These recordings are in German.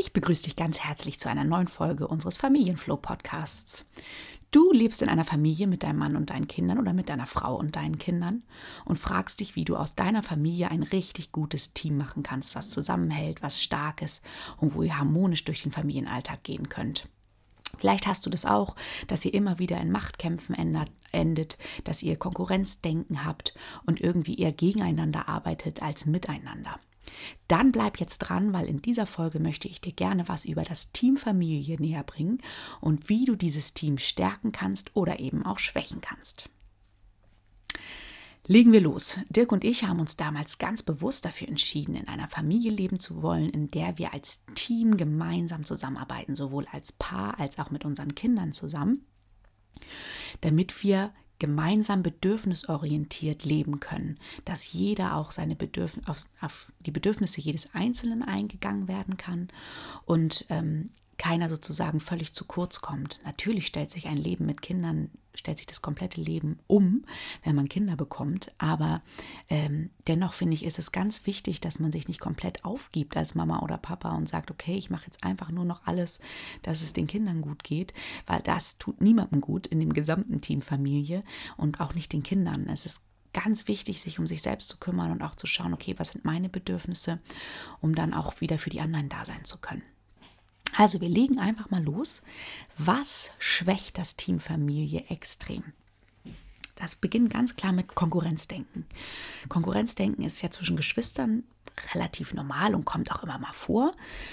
Ich begrüße dich ganz herzlich zu einer neuen Folge unseres Familienflow-Podcasts. Du lebst in einer Familie mit deinem Mann und deinen Kindern oder mit deiner Frau und deinen Kindern und fragst dich, wie du aus deiner Familie ein richtig gutes Team machen kannst, was zusammenhält, was stark ist und wo ihr harmonisch durch den Familienalltag gehen könnt. Vielleicht hast du das auch, dass ihr immer wieder in Machtkämpfen endet, dass ihr Konkurrenzdenken habt und irgendwie eher gegeneinander arbeitet als miteinander. Dann bleib jetzt dran, weil in dieser Folge möchte ich dir gerne was über das Team Familie näher bringen und wie du dieses Team stärken kannst oder eben auch schwächen kannst. Legen wir los. Dirk und ich haben uns damals ganz bewusst dafür entschieden, in einer Familie leben zu wollen, in der wir als Team gemeinsam zusammenarbeiten, sowohl als Paar als auch mit unseren Kindern zusammen, damit wir gemeinsam bedürfnisorientiert leben können, dass jeder auch seine Bedürfnisse auf, auf, die Bedürfnisse jedes Einzelnen eingegangen werden kann. Und ähm, keiner sozusagen völlig zu kurz kommt. Natürlich stellt sich ein Leben mit Kindern, stellt sich das komplette Leben um, wenn man Kinder bekommt. Aber ähm, dennoch finde ich, ist es ganz wichtig, dass man sich nicht komplett aufgibt als Mama oder Papa und sagt, okay, ich mache jetzt einfach nur noch alles, dass es den Kindern gut geht, weil das tut niemandem gut in dem gesamten Team Familie und auch nicht den Kindern. Es ist ganz wichtig, sich um sich selbst zu kümmern und auch zu schauen, okay, was sind meine Bedürfnisse, um dann auch wieder für die anderen da sein zu können. Also wir legen einfach mal los. Was schwächt das Team Familie extrem? Das beginnt ganz klar mit Konkurrenzdenken. Konkurrenzdenken ist ja zwischen Geschwistern relativ normal und kommt auch immer mal vor.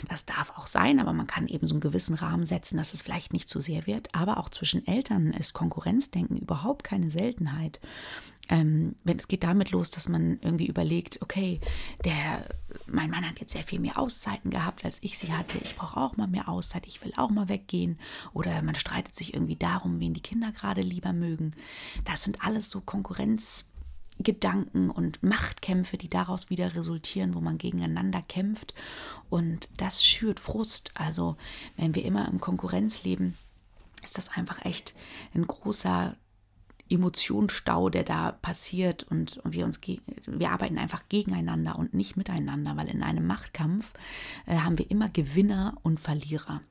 Das darf auch sein, aber man kann eben so einen gewissen Rahmen setzen, dass es vielleicht nicht zu sehr wird. Aber auch zwischen Eltern ist Konkurrenzdenken überhaupt keine Seltenheit. Ähm, wenn es geht damit los, dass man irgendwie überlegt, okay, der, mein Mann hat jetzt sehr viel mehr Auszeiten gehabt, als ich sie hatte. Ich brauche auch mal mehr Auszeit, ich will auch mal weggehen. Oder man streitet sich irgendwie darum, wen die Kinder gerade lieber mögen. Das sind alles so Konkurrenz. Gedanken und Machtkämpfe, die daraus wieder resultieren, wo man gegeneinander kämpft. Und das schürt Frust. Also wenn wir immer im Konkurrenz leben, ist das einfach echt ein großer Emotionsstau, der da passiert und, und wir uns wir arbeiten einfach gegeneinander und nicht miteinander, weil in einem Machtkampf äh, haben wir immer Gewinner und Verlierer.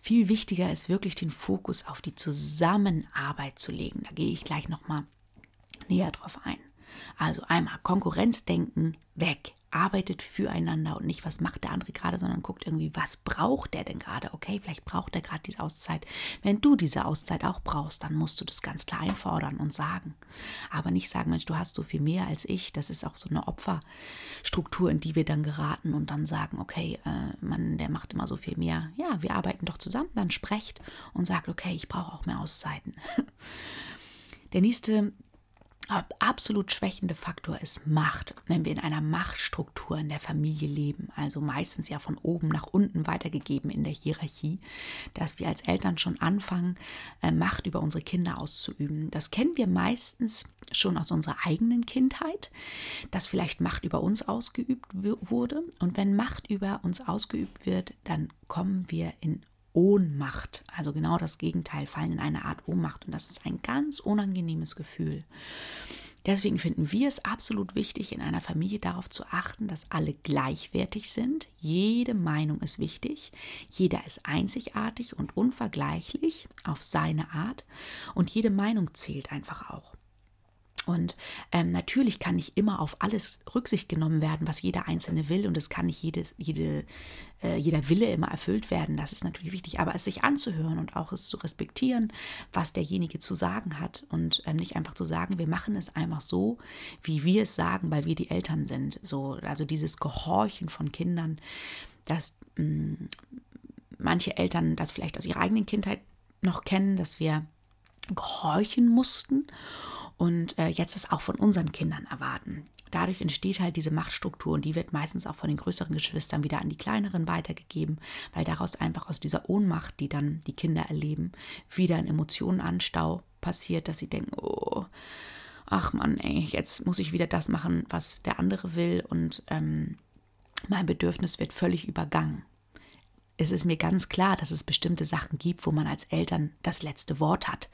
Viel wichtiger ist wirklich den Fokus auf die Zusammenarbeit zu legen. Da gehe ich gleich noch mal näher drauf ein. Also einmal Konkurrenzdenken weg. Arbeitet füreinander und nicht, was macht der andere gerade, sondern guckt irgendwie, was braucht der denn gerade? Okay, vielleicht braucht er gerade diese Auszeit. Wenn du diese Auszeit auch brauchst, dann musst du das ganz klar einfordern und sagen. Aber nicht sagen, Mensch, du hast so viel mehr als ich. Das ist auch so eine Opferstruktur, in die wir dann geraten und dann sagen, okay, äh, Mann, der macht immer so viel mehr. Ja, wir arbeiten doch zusammen. Dann sprecht und sagt, okay, ich brauche auch mehr Auszeiten. Der nächste absolut schwächende Faktor ist Macht. Wenn wir in einer Machtstruktur in der Familie leben, also meistens ja von oben nach unten weitergegeben in der Hierarchie, dass wir als Eltern schon anfangen, äh, Macht über unsere Kinder auszuüben. Das kennen wir meistens schon aus unserer eigenen Kindheit, dass vielleicht Macht über uns ausgeübt wurde. Und wenn Macht über uns ausgeübt wird, dann kommen wir in Ohnmacht, also genau das Gegenteil, fallen in eine Art Ohnmacht und das ist ein ganz unangenehmes Gefühl. Deswegen finden wir es absolut wichtig, in einer Familie darauf zu achten, dass alle gleichwertig sind. Jede Meinung ist wichtig. Jeder ist einzigartig und unvergleichlich auf seine Art. Und jede Meinung zählt einfach auch. Und ähm, natürlich kann nicht immer auf alles Rücksicht genommen werden, was jeder Einzelne will. Und es kann nicht jedes, jede, äh, jeder Wille immer erfüllt werden. Das ist natürlich wichtig. Aber es sich anzuhören und auch es zu respektieren, was derjenige zu sagen hat. Und ähm, nicht einfach zu sagen, wir machen es einfach so, wie wir es sagen, weil wir die Eltern sind. So, also dieses Gehorchen von Kindern, dass mh, mm, manche Eltern das vielleicht aus ihrer eigenen Kindheit noch kennen, dass wir gehorchen mussten und äh, jetzt das auch von unseren Kindern erwarten. Dadurch entsteht halt diese Machtstruktur und die wird meistens auch von den größeren Geschwistern wieder an die kleineren weitergegeben, weil daraus einfach aus dieser Ohnmacht, die dann die Kinder erleben, wieder ein Emotionenanstau passiert, dass sie denken, oh, ach man, ey, jetzt muss ich wieder das machen, was der andere will und ähm, mein Bedürfnis wird völlig übergangen. Es ist mir ganz klar, dass es bestimmte Sachen gibt, wo man als Eltern das letzte Wort hat.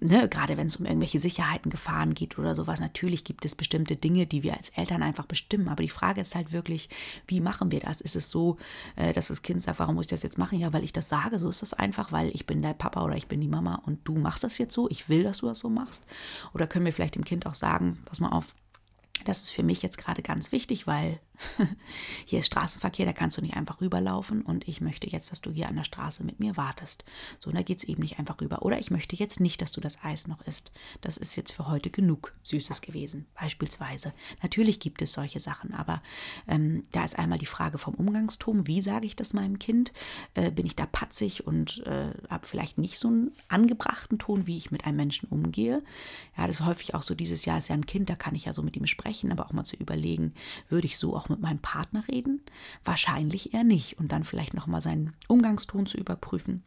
Ne, gerade wenn es um irgendwelche Sicherheiten, Gefahren geht oder sowas. Natürlich gibt es bestimmte Dinge, die wir als Eltern einfach bestimmen. Aber die Frage ist halt wirklich, wie machen wir das? Ist es so, äh, dass das Kind sagt, warum muss ich das jetzt machen? Ja, weil ich das sage. So ist das einfach, weil ich bin der Papa oder ich bin die Mama und du machst das jetzt so. Ich will, dass du das so machst. Oder können wir vielleicht dem Kind auch sagen, pass mal auf, das ist für mich jetzt gerade ganz wichtig, weil hier ist Straßenverkehr, da kannst du nicht einfach rüberlaufen und ich möchte jetzt, dass du hier an der Straße mit mir wartest. So, da geht es eben nicht einfach rüber. Oder ich möchte jetzt nicht, dass du das Eis noch isst. Das ist jetzt für heute genug Süßes gewesen, beispielsweise. Natürlich gibt es solche Sachen, aber ähm, da ist einmal die Frage vom Umgangston. Wie sage ich das meinem Kind? Äh, bin ich da patzig und äh, habe vielleicht nicht so einen angebrachten Ton, wie ich mit einem Menschen umgehe? Ja, das ist häufig auch so, dieses Jahr ist ja ein Kind, da kann ich ja so mit ihm sprechen, aber auch mal zu überlegen, würde ich so auch mit meinem Partner reden? Wahrscheinlich eher nicht. Und dann vielleicht nochmal seinen Umgangston zu überprüfen.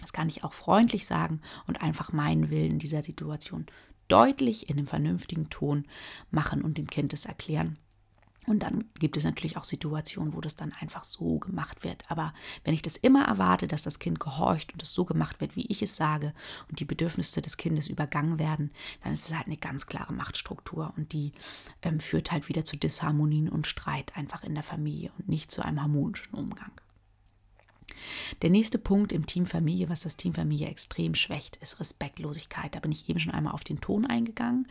Das kann ich auch freundlich sagen und einfach meinen Willen in dieser Situation deutlich in einem vernünftigen Ton machen und dem Kind es erklären. Und dann gibt es natürlich auch Situationen, wo das dann einfach so gemacht wird. Aber wenn ich das immer erwarte, dass das Kind gehorcht und es so gemacht wird, wie ich es sage, und die Bedürfnisse des Kindes übergangen werden, dann ist es halt eine ganz klare Machtstruktur und die ähm, führt halt wieder zu Disharmonien und Streit einfach in der Familie und nicht zu einem harmonischen Umgang. Der nächste Punkt im Team Familie, was das Team Familie extrem schwächt, ist Respektlosigkeit. Da bin ich eben schon einmal auf den Ton eingegangen.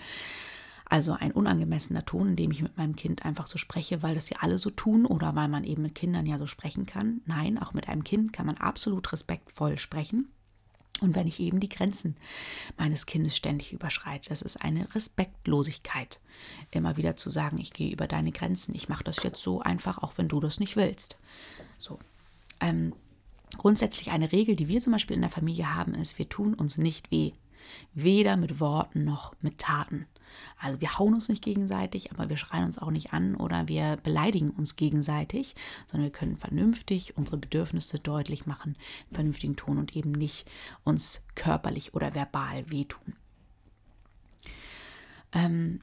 Also ein unangemessener Ton, in dem ich mit meinem Kind einfach so spreche, weil das ja alle so tun oder weil man eben mit Kindern ja so sprechen kann. Nein, auch mit einem Kind kann man absolut respektvoll sprechen. Und wenn ich eben die Grenzen meines Kindes ständig überschreite, das ist eine Respektlosigkeit. Immer wieder zu sagen, ich gehe über deine Grenzen, ich mache das jetzt so einfach, auch wenn du das nicht willst. So. Ähm, grundsätzlich eine Regel, die wir zum Beispiel in der Familie haben, ist, wir tun uns nicht weh. Weder mit Worten noch mit Taten. Also wir hauen uns nicht gegenseitig, aber wir schreien uns auch nicht an oder wir beleidigen uns gegenseitig, sondern wir können vernünftig unsere Bedürfnisse deutlich machen, in vernünftigen Ton und eben nicht uns körperlich oder verbal wehtun. Ähm,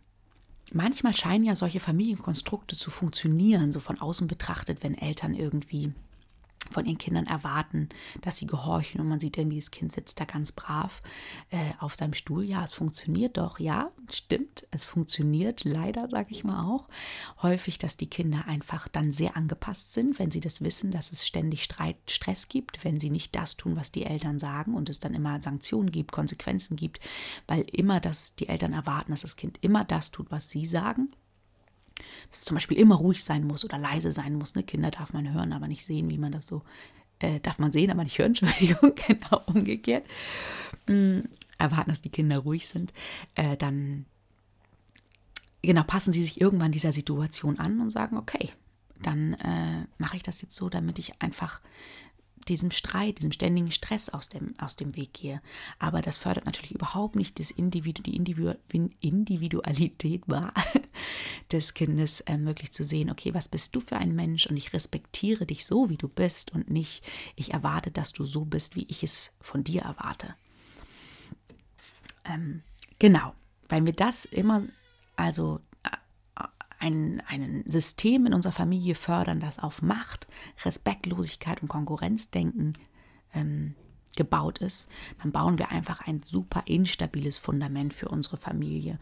manchmal scheinen ja solche Familienkonstrukte zu funktionieren, so von außen betrachtet, wenn Eltern irgendwie von ihren Kindern erwarten, dass sie gehorchen und man sieht irgendwie, das Kind sitzt da ganz brav äh, auf seinem Stuhl. Ja, es funktioniert doch, ja, stimmt, es funktioniert leider, sage ich mal auch. Häufig, dass die Kinder einfach dann sehr angepasst sind, wenn sie das wissen, dass es ständig Streit, Stress gibt, wenn sie nicht das tun, was die Eltern sagen und es dann immer Sanktionen gibt, Konsequenzen gibt, weil immer das die Eltern erwarten, dass das Kind immer das tut, was sie sagen dass es zum Beispiel immer ruhig sein muss oder leise sein muss. Ne? Kinder darf man hören, aber nicht sehen, wie man das so, äh, darf man sehen, aber nicht hören, Entschuldigung, genau umgekehrt. Mhm. Erwarten, dass die Kinder ruhig sind, äh, dann genau passen sie sich irgendwann dieser Situation an und sagen, okay, dann äh, mache ich das jetzt so, damit ich einfach diesem Streit, diesem ständigen Stress aus dem, aus dem Weg gehe. Aber das fördert natürlich überhaupt nicht das Individu, die Individu, Individualität war des Kindes, äh, möglich zu sehen, okay, was bist du für ein Mensch und ich respektiere dich so, wie du bist und nicht, ich erwarte, dass du so bist, wie ich es von dir erwarte. Ähm, genau, weil wir das immer, also ein, ein System in unserer Familie fördern, das auf Macht, Respektlosigkeit und Konkurrenzdenken ähm, gebaut ist, dann bauen wir einfach ein super instabiles Fundament für unsere Familie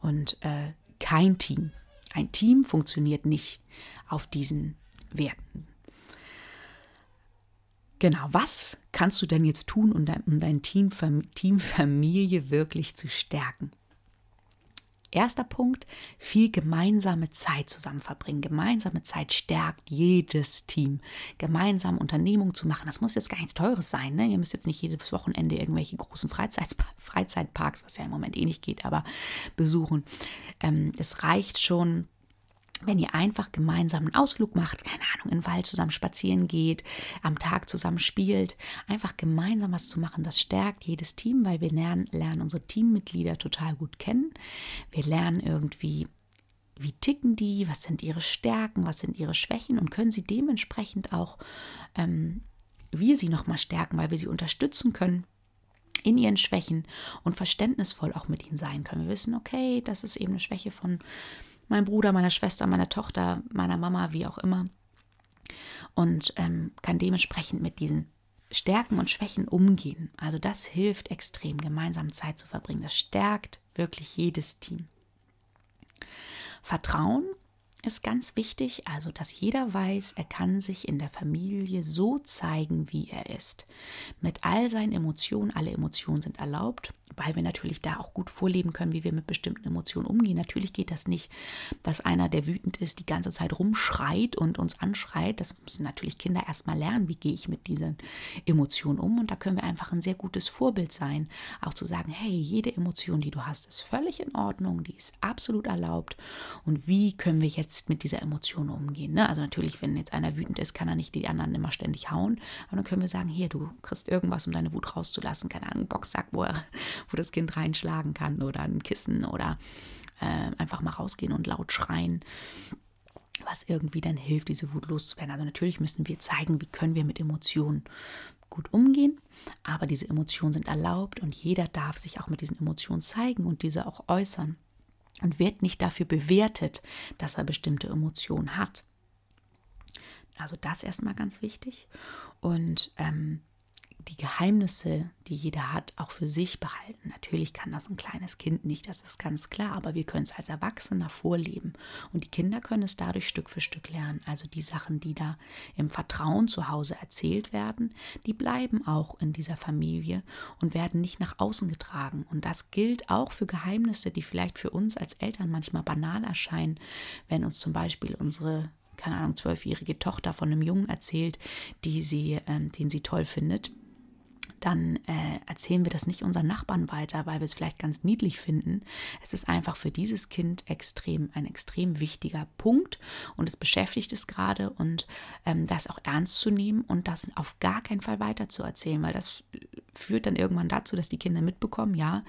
und äh, kein Team. Ein Team funktioniert nicht auf diesen Werten. Genau, was kannst du denn jetzt tun, um dein, dein Team, Teamfamilie wirklich zu stärken? Erster Punkt, viel gemeinsame Zeit zusammen verbringen. Gemeinsame Zeit stärkt jedes Team. Gemeinsam Unternehmungen zu machen, das muss jetzt gar nichts Teures sein. Ne? Ihr müsst jetzt nicht jedes Wochenende irgendwelche großen Freizeit Freizeitparks, was ja im Moment eh nicht geht, aber besuchen. Ähm, es reicht schon, wenn ihr einfach gemeinsam einen Ausflug macht, keine Ahnung, in den Wald zusammen spazieren geht, am Tag zusammen spielt, einfach gemeinsam was zu machen, das stärkt jedes Team, weil wir lernen, lernen unsere Teammitglieder total gut kennen. Wir lernen irgendwie, wie ticken die, was sind ihre Stärken, was sind ihre Schwächen und können sie dementsprechend auch, ähm, wir sie nochmal stärken, weil wir sie unterstützen können in ihren Schwächen und verständnisvoll auch mit ihnen sein können. Wir wissen, okay, das ist eben eine Schwäche von meinem Bruder, meiner Schwester, meiner Tochter, meiner Mama, wie auch immer. und ähm, kann dementsprechend mit diesen Stärken und Schwächen umgehen. Also das hilft extrem, gemeinsam Zeit zu verbringen. Das stärkt wirklich jedes Team. Vertrauen ist ganz wichtig, also dass jeder weiß, er kann sich in der Familie so zeigen, wie er ist. Mit all seinen Emotionen, alle Emotionen sind erlaubt, weil wir natürlich da auch gut vorleben können, wie wir mit bestimmten Emotionen umgehen. Natürlich geht das nicht, dass einer, der wütend ist, die ganze Zeit rumschreit und uns anschreit. Das müssen natürlich Kinder erstmal lernen, wie gehe ich mit diesen Emotionen um. Und da können wir einfach ein sehr gutes Vorbild sein, auch zu sagen, hey, jede Emotion, die du hast, ist völlig in Ordnung, die ist absolut erlaubt. Und wie können wir jetzt mit dieser Emotion umgehen? Ne? Also natürlich, wenn jetzt einer wütend ist, kann er nicht die anderen immer ständig hauen. Aber dann können wir sagen, hier, du kriegst irgendwas, um deine Wut rauszulassen. Keine Ahnung, Boxsack, wo er wo das Kind reinschlagen kann oder ein Kissen oder äh, einfach mal rausgehen und laut schreien was irgendwie dann hilft, diese Wut loszuwerden. Also natürlich müssen wir zeigen, wie können wir mit Emotionen gut umgehen, aber diese Emotionen sind erlaubt und jeder darf sich auch mit diesen Emotionen zeigen und diese auch äußern und wird nicht dafür bewertet, dass er bestimmte Emotionen hat. Also das erstmal ganz wichtig. Und ähm, die Geheimnisse, die jeder hat, auch für sich behalten. Natürlich kann das ein kleines Kind nicht, das ist ganz klar, aber wir können es als Erwachsener vorleben. Und die Kinder können es dadurch Stück für Stück lernen. Also die Sachen, die da im Vertrauen zu Hause erzählt werden, die bleiben auch in dieser Familie und werden nicht nach außen getragen. Und das gilt auch für Geheimnisse, die vielleicht für uns als Eltern manchmal banal erscheinen, wenn uns zum Beispiel unsere keine Ahnung, zwölfjährige Tochter von einem Jungen erzählt, die sie, ähm, den sie toll findet dann äh, erzählen wir das nicht unseren Nachbarn weiter, weil wir es vielleicht ganz niedlich finden. Es ist einfach für dieses Kind extrem, ein extrem wichtiger Punkt und es beschäftigt es gerade und ähm, das auch ernst zu nehmen und das auf gar keinen Fall weiter zu erzählen, weil das führt dann irgendwann dazu, dass die Kinder mitbekommen, ja,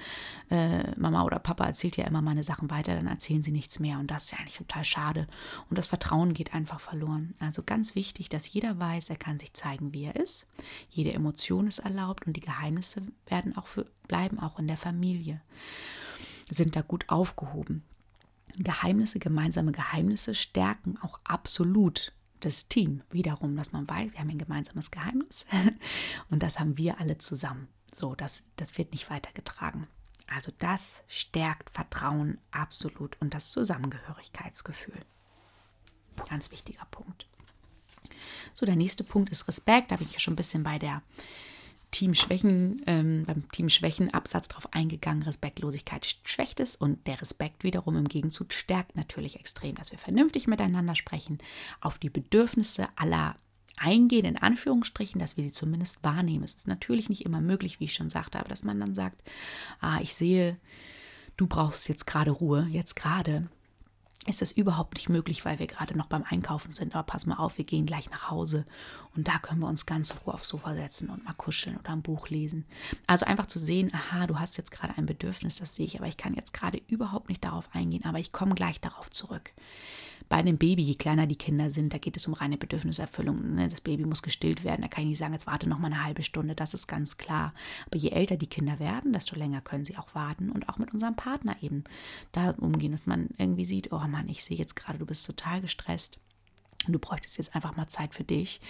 äh, Mama oder Papa erzählt ja immer meine Sachen weiter, dann erzählen sie nichts mehr und das ist ja eigentlich total schade und das Vertrauen geht einfach verloren. Also ganz wichtig, dass jeder weiß, er kann sich zeigen, wie er ist. Jede Emotion ist erlaubt und die Geheimnisse werden auch für, bleiben auch in der Familie, sind da gut aufgehoben. Geheimnisse, gemeinsame Geheimnisse stärken auch absolut das Team wiederum, dass man weiß, wir haben ein gemeinsames Geheimnis und das haben wir alle zusammen. So, das, das wird nicht weitergetragen. Also das stärkt Vertrauen absolut und das Zusammengehörigkeitsgefühl. Ganz wichtiger Punkt. So, der nächste Punkt ist Respekt. Da bin ich ja schon ein bisschen bei der Teamschwächen, ähm, beim Teamschwächen-Absatz darauf eingegangen, Respektlosigkeit schwächt es und der Respekt wiederum im Gegenzug stärkt natürlich extrem, dass wir vernünftig miteinander sprechen, auf die Bedürfnisse aller eingehen, in Anführungsstrichen, dass wir sie zumindest wahrnehmen. Es ist natürlich nicht immer möglich, wie ich schon sagte, aber dass man dann sagt, ah, ich sehe, du brauchst jetzt gerade Ruhe, jetzt gerade ist das überhaupt nicht möglich, weil wir gerade noch beim Einkaufen sind. Aber pass mal auf, wir gehen gleich nach Hause und da können wir uns ganz Ruhe aufs Sofa setzen und mal kuscheln oder ein Buch lesen. Also einfach zu sehen, aha, du hast jetzt gerade ein Bedürfnis, das sehe ich, aber ich kann jetzt gerade überhaupt nicht darauf eingehen, aber ich komme gleich darauf zurück bei einem Baby, je kleiner die Kinder sind, da geht es um reine Bedürfniserfüllung. Ne? Das Baby muss gestillt werden. Da kann ich nicht sagen, jetzt warte noch mal eine halbe Stunde. Das ist ganz klar. Aber je älter die Kinder werden, desto länger können sie auch warten und auch mit unserem Partner eben da umgehen, dass man irgendwie sieht, oh Mann, ich sehe jetzt gerade, du bist total gestresst und du bräuchtest jetzt einfach mal Zeit für dich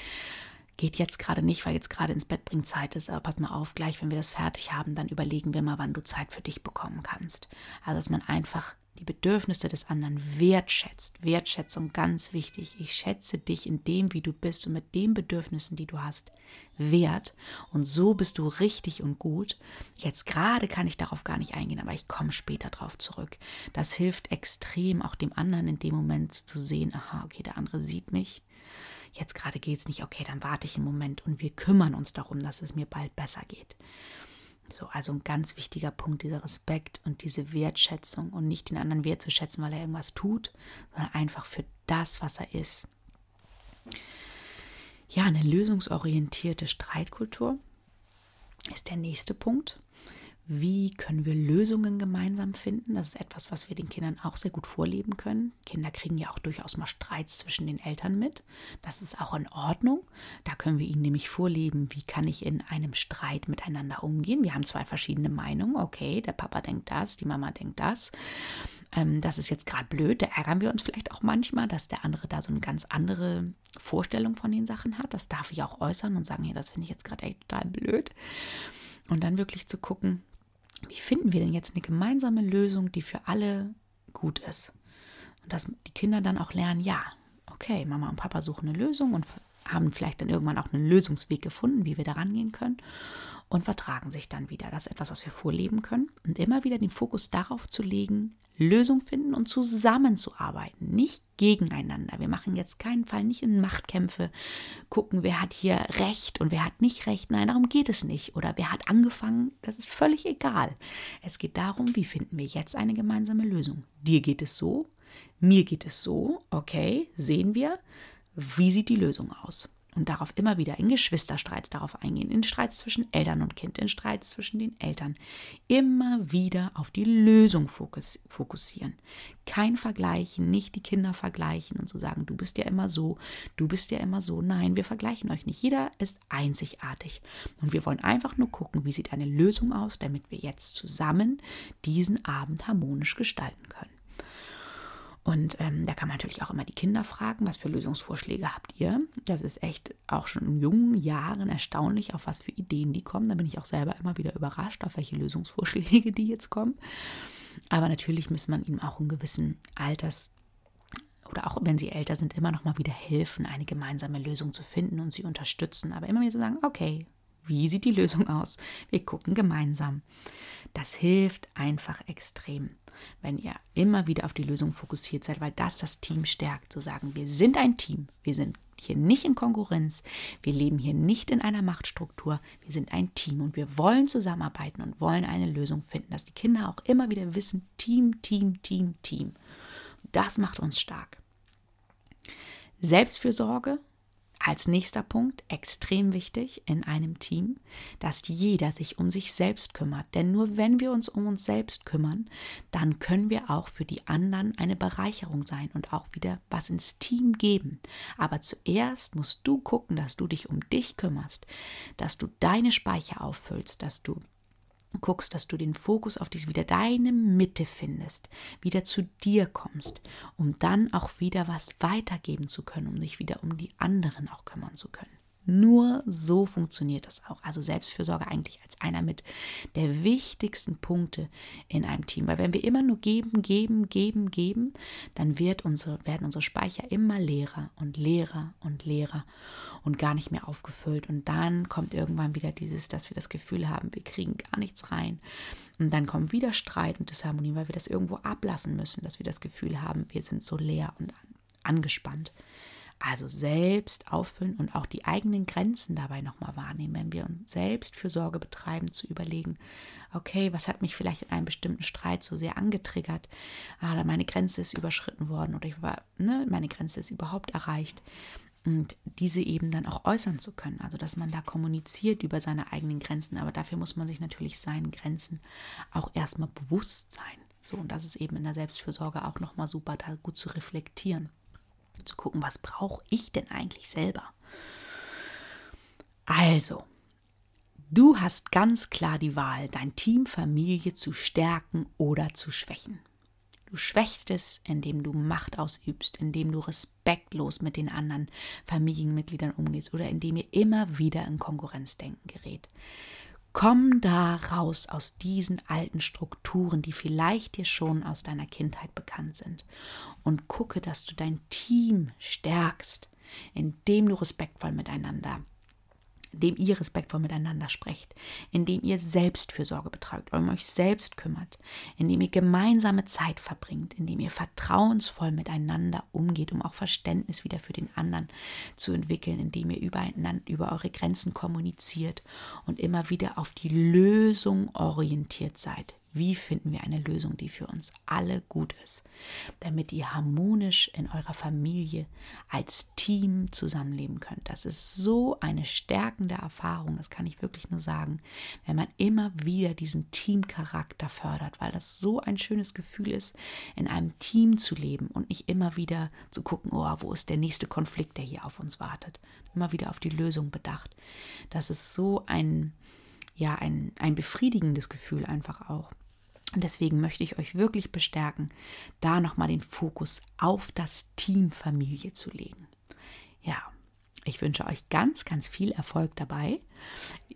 geht jetzt gerade nicht, weil jetzt gerade ins Bett bringen Zeit ist, aber pass mal auf, gleich wenn wir das fertig haben, dann überlegen wir mal, wann du Zeit für dich bekommen kannst. Also dass man einfach die Bedürfnisse des anderen wertschätzt. Wertschätzung ganz wichtig. Ich schätze dich in dem, wie du bist und mit den Bedürfnissen, die du hast, wert. Und so bist du richtig und gut. Jetzt gerade kann ich darauf gar nicht eingehen, aber ich komme später darauf zurück. Das hilft extrem auch dem anderen in dem Moment zu sehen, aha, okay, der andere sieht mich. Jetzt gerade geht es nicht, okay, dann warte ich einen Moment und wir kümmern uns darum, dass es mir bald besser geht. So, also ein ganz wichtiger Punkt, dieser Respekt und diese Wertschätzung und nicht den anderen wertzuschätzen, weil er irgendwas tut, sondern einfach für das, was er ist. Ja, eine lösungsorientierte Streitkultur ist der nächste Punkt. Wie können wir Lösungen gemeinsam finden? Das ist etwas, was wir den Kindern auch sehr gut vorleben können. Kinder kriegen ja auch durchaus mal Streits zwischen den Eltern mit. Das ist auch in Ordnung. Da können wir ihnen nämlich vorleben, wie kann ich in einem Streit miteinander umgehen. Wir haben zwei verschiedene Meinungen. Okay, der Papa denkt das, die Mama denkt das. Ähm, das ist jetzt gerade blöd. Da ärgern wir uns vielleicht auch manchmal, dass der andere da so eine ganz andere Vorstellung von den Sachen hat. Das darf ich auch äußern und sagen, hier, das finde ich jetzt gerade echt total blöd. Und dann wirklich zu gucken, wie finden wir denn jetzt eine gemeinsame Lösung, die für alle gut ist? Und dass die Kinder dann auch lernen, ja, okay, Mama und Papa suchen eine Lösung und haben vielleicht dann irgendwann auch einen Lösungsweg gefunden, wie wir da rangehen können und vertragen sich dann wieder. Das ist etwas, was wir vorleben können. Und immer wieder den Fokus darauf zu legen, Lösung finden und zusammenzuarbeiten, nicht gegeneinander. Wir machen jetzt keinen Fall nicht in Machtkämpfe, gucken, wer hat hier Recht und wer hat nicht Recht. Nein, darum geht es nicht. Oder wer hat angefangen, das ist völlig egal. Es geht darum, wie finden wir jetzt eine gemeinsame Lösung. Dir geht es so, mir geht es so, okay, sehen wir, wie sieht die Lösung aus? und darauf immer wieder in Geschwisterstreits darauf eingehen, in Streits zwischen Eltern und Kind, in Streits zwischen den Eltern, immer wieder auf die Lösung fokus fokussieren. Kein Vergleichen, nicht die Kinder vergleichen und zu so sagen, du bist ja immer so, du bist ja immer so. Nein, wir vergleichen euch nicht. Jeder ist einzigartig. Und wir wollen einfach nur gucken, wie sieht eine Lösung aus, damit wir jetzt zusammen diesen Abend harmonisch gestalten können. Und ähm, da kann man natürlich auch immer die Kinder fragen, was für Lösungsvorschläge habt ihr? Das ist echt auch schon in jungen Jahren erstaunlich, auf was für Ideen die kommen. Da bin ich auch selber immer wieder überrascht, auf welche Lösungsvorschläge die jetzt kommen. Aber natürlich muss man ihnen auch in gewissen Alters oder auch wenn sie älter sind, immer noch mal wieder helfen, eine gemeinsame Lösung zu finden und sie unterstützen. Aber immer wieder zu sagen, okay, wie sieht die Lösung aus? Wir gucken gemeinsam. Das hilft einfach extrem wenn ihr immer wieder auf die Lösung fokussiert seid, weil das das Team stärkt, zu sagen, wir sind ein Team, wir sind hier nicht in Konkurrenz, wir leben hier nicht in einer Machtstruktur, wir sind ein Team und wir wollen zusammenarbeiten und wollen eine Lösung finden, dass die Kinder auch immer wieder wissen, Team, Team, Team, Team. Das macht uns stark. Selbstfürsorge als nächster Punkt, extrem wichtig in einem Team, dass jeder sich um sich selbst kümmert. Denn nur wenn wir uns um uns selbst kümmern, dann können wir auch für die anderen eine Bereicherung sein und auch wieder was ins Team geben. Aber zuerst musst du gucken, dass du dich um dich kümmerst, dass du deine Speicher auffüllst, dass du guckst, dass du den Fokus auf diese wieder deine Mitte findest, wieder zu dir kommst, um dann auch wieder was weitergeben zu können, um dich wieder um die anderen auch kümmern zu können. Nur so funktioniert das auch. Also Selbstfürsorge eigentlich als einer mit der wichtigsten Punkte in einem Team. Weil wenn wir immer nur geben, geben, geben, geben, dann wird unsere, werden unsere Speicher immer leerer und leerer und leerer und gar nicht mehr aufgefüllt. Und dann kommt irgendwann wieder dieses, dass wir das Gefühl haben, wir kriegen gar nichts rein. Und dann kommt wieder Streit und Disharmonie, weil wir das irgendwo ablassen müssen, dass wir das Gefühl haben, wir sind so leer und angespannt. Also selbst auffüllen und auch die eigenen Grenzen dabei nochmal wahrnehmen, wenn wir uns selbst für Sorge betreiben, zu überlegen, okay, was hat mich vielleicht in einem bestimmten Streit so sehr angetriggert? Ah, meine Grenze ist überschritten worden oder ich war, ne, meine Grenze ist überhaupt erreicht. Und diese eben dann auch äußern zu können. Also, dass man da kommuniziert über seine eigenen Grenzen. Aber dafür muss man sich natürlich seinen Grenzen auch erstmal bewusst sein. So, und das ist eben in der Selbstfürsorge auch nochmal super, da gut zu reflektieren zu gucken, was brauche ich denn eigentlich selber. Also, du hast ganz klar die Wahl, dein Team Familie zu stärken oder zu schwächen. Du schwächst es, indem du Macht ausübst, indem du respektlos mit den anderen Familienmitgliedern umgehst oder indem ihr immer wieder in Konkurrenzdenken gerät. Komm da raus aus diesen alten Strukturen, die vielleicht dir schon aus deiner Kindheit bekannt sind. Und gucke, dass du dein Team stärkst, indem du respektvoll miteinander indem ihr respektvoll miteinander sprecht, indem ihr Selbstfürsorge betreibt, um euch selbst kümmert, indem ihr gemeinsame Zeit verbringt, indem ihr vertrauensvoll miteinander umgeht, um auch Verständnis wieder für den anderen zu entwickeln, indem ihr übereinander, über eure Grenzen kommuniziert und immer wieder auf die Lösung orientiert seid. Wie finden wir eine Lösung, die für uns alle gut ist, damit ihr harmonisch in eurer Familie als Team zusammenleben könnt. Das ist so eine stärkende Erfahrung, das kann ich wirklich nur sagen, wenn man immer wieder diesen Teamcharakter fördert, weil das so ein schönes Gefühl ist, in einem Team zu leben und nicht immer wieder zu gucken, oh, wo ist der nächste Konflikt, der hier auf uns wartet. Immer wieder auf die Lösung bedacht. Das ist so ein ja ein, ein befriedigendes Gefühl einfach auch. Und deswegen möchte ich euch wirklich bestärken, da nochmal den Fokus auf das Team Familie zu legen. Ja, ich wünsche euch ganz, ganz viel Erfolg dabei.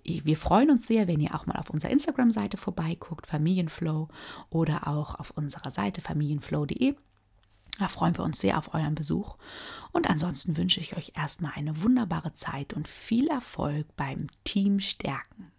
Wir freuen uns sehr, wenn ihr auch mal auf unserer Instagram-Seite vorbeiguckt, Familienflow, oder auch auf unserer Seite familienflow.de. Da freuen wir uns sehr auf euren Besuch. Und ansonsten wünsche ich euch erstmal eine wunderbare Zeit und viel Erfolg beim Team Stärken.